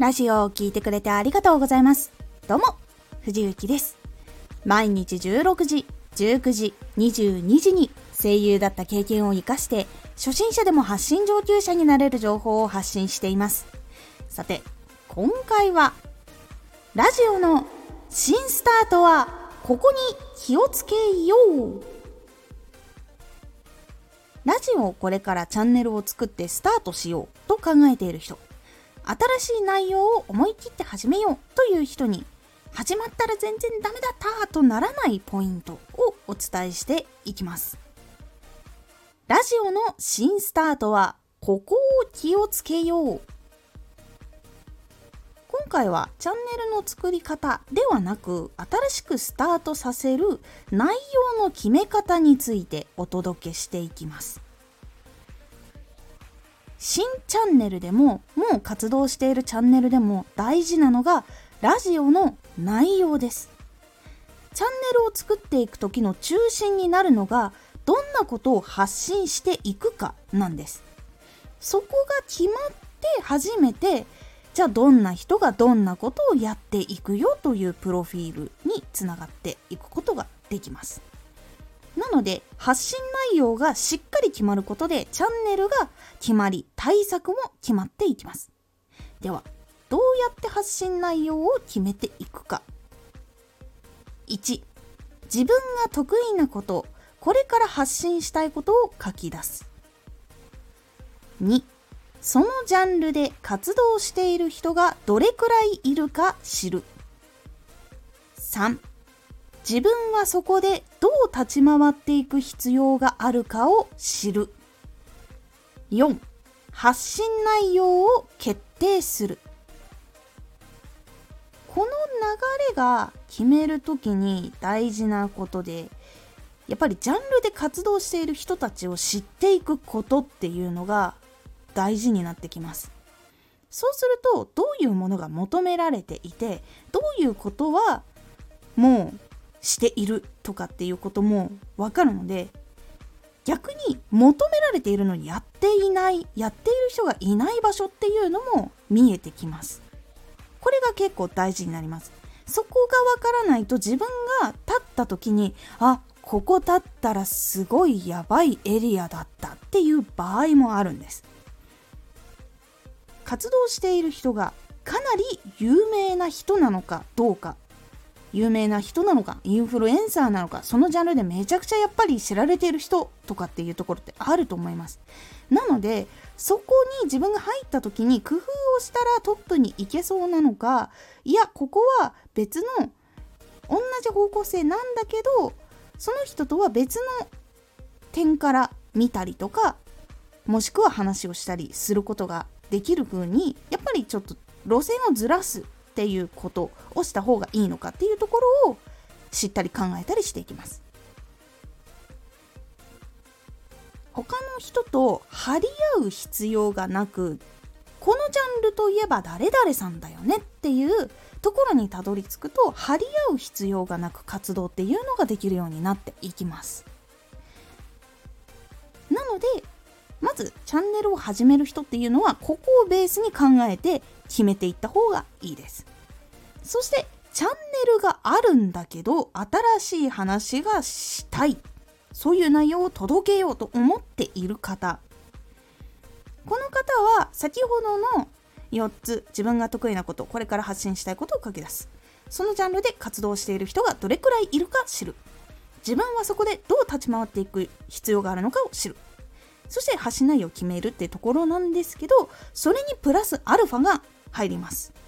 ラジオを聴いてくれてありがとうございます。どうも、藤幸です。毎日16時、19時、22時に声優だった経験を活かして、初心者でも発信上級者になれる情報を発信しています。さて、今回は、ラジオの新スタートは、ここに気をつけよう。ラジオをこれからチャンネルを作ってスタートしようと考えている人。新しい内容を思い切って始めようという人に始まったら全然ダメだったとならないポイントをお伝えしていきます。ラジオの新スタートはここを気をつけよう。今回はチャンネルの作り方ではなく新しくスタートさせる内容の決め方についてお届けしていきます。新チャンネルでももう活動しているチャンネルでも大事なのがラジオの内容です。チャンネルを作っていく時の中心になるのがどんなことを発信していくかなんです。そこが決まって初めてじゃあどんな人がどんなことをやっていくよというプロフィールにつながっていくことができます。なので発信内容がしっかり決まることでチャンネルが決まり対策も決まっていきます。ではどうやって発信内容を決めていくか。1自分が得意なことこれから発信したいことを書き出す。2そのジャンルで活動している人がどれくらいいるか知る。3自分はそこでどう立ち回っていく必要があるかを知る。4発信内容を決定する。この流れが決める時に大事なことでやっぱりジャンルで活動している人たちを知っていくことっていうのが大事になってきます。そうするとどういうものが求められていてどういうことはもうしているとかっていうこともわかるので逆に求められているのにやっていないやっている人がいない場所っていうのも見えてきます。これが結構大事になります。そこがわからないと自分が立った時にあここ立ったらすごいやばいエリアだったっていう場合もあるんです。活動している人がかなり有名な人なのかどうか。有名な人なのかインフルエンサーなのかそのジャンルでめちゃくちゃやっぱり知られている人とかっていうところってあると思います。なのでそこに自分が入った時に工夫をしたらトップに行けそうなのかいやここは別の同じ方向性なんだけどその人とは別の点から見たりとかもしくは話をしたりすることができる風にやっぱりちょっと路線をずらすっていうことをした方がいいのかっていうところを知ったり考えたりしていきます。他の人と張り合う必要がなくこのジャンルといえば誰々さんだよねっていうところにたどり着くと張り合う必要がなく活動っていうのができるようになっていきますなのでまずチャンネルを始める人っていうのはここをベースに考えて決めていった方がいいですそしてチャンネルがあるんだけど新しい話がしたい。そういう内容を届けようと思っている方。この方は先ほどの4つ自分が得意なことこれから発信したいことを書き出す。そのジャンルで活動している人がどれくらいいるか知る。自分はそこでどう立ち回っていく必要があるのかを知る。そして発信内容を決めるってところなんですけどそれにプラスアルファが入ります。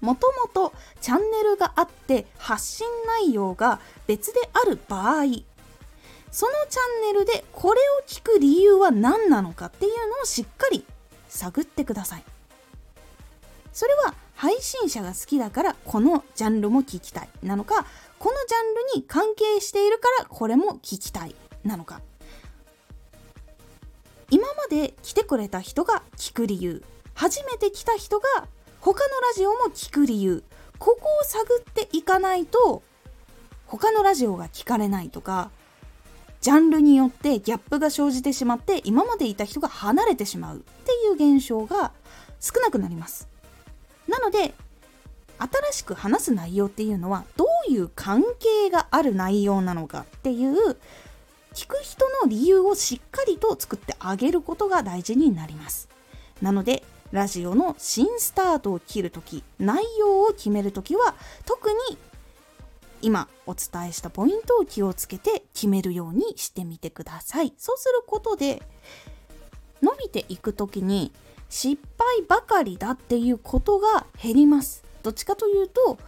もともとチャンネルがあって発信内容が別である場合そのチャンネルでこれを聞く理由は何なのかっていうのをしっかり探ってください。それは配信者が好きだからこのジャンルも聞きたいなのかこのジャンルに関係しているからこれも聞きたいなのか。今まで来てくれた人が聞く理由初めて来た人が他のラジオも聞く理由。ここを探っていかないと他のラジオが聞かれないとかジャンルによってギャップが生じてしまって今までいた人が離れてしまう。っていう現象が少なくなります。なので新しく話す内容っていうのはどういう関係がある内容なのかっていう聞く人の理由をしっかりと作ってあげることが大事になります。なのでラジオの新スタートを切るとき内容を決めるときは特に今お伝えしたポイントを気をつけて決めるようにしてみてください。そうすることで伸びていく時に失敗ばかりだっていうことが減ります。どっちかというと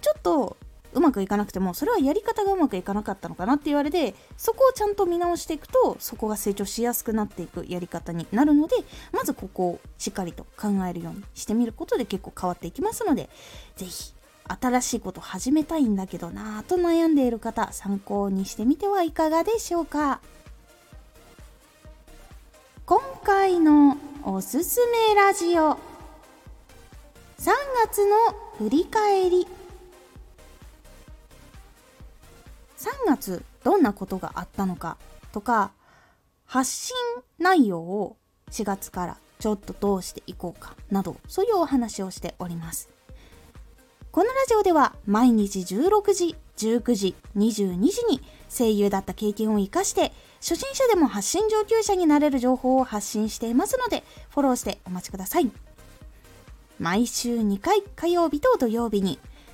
ちょっとうまくいかなくてもそれはやり方がうまくいかなかったのかなって言われてそこをちゃんと見直していくとそこが成長しやすくなっていくやり方になるのでまずここをしっかりと考えるようにしてみることで結構変わっていきますので是非新しいこと始めたいんだけどなぁと悩んでいる方参考にしてみてはいかがでしょうか。今回のおすすめラジオ。3月の振り返り。3月どんなことがあったのかとか発信内容を4月からちょっとどうしていこうかなどそういうお話をしております。このラジオでは毎日16時19時22時に声優だった経験を生かして初心者でも発信上級者になれる情報を発信していますのでフォローしてお待ちください。毎週2回火曜日と土曜日に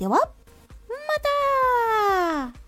ではまた。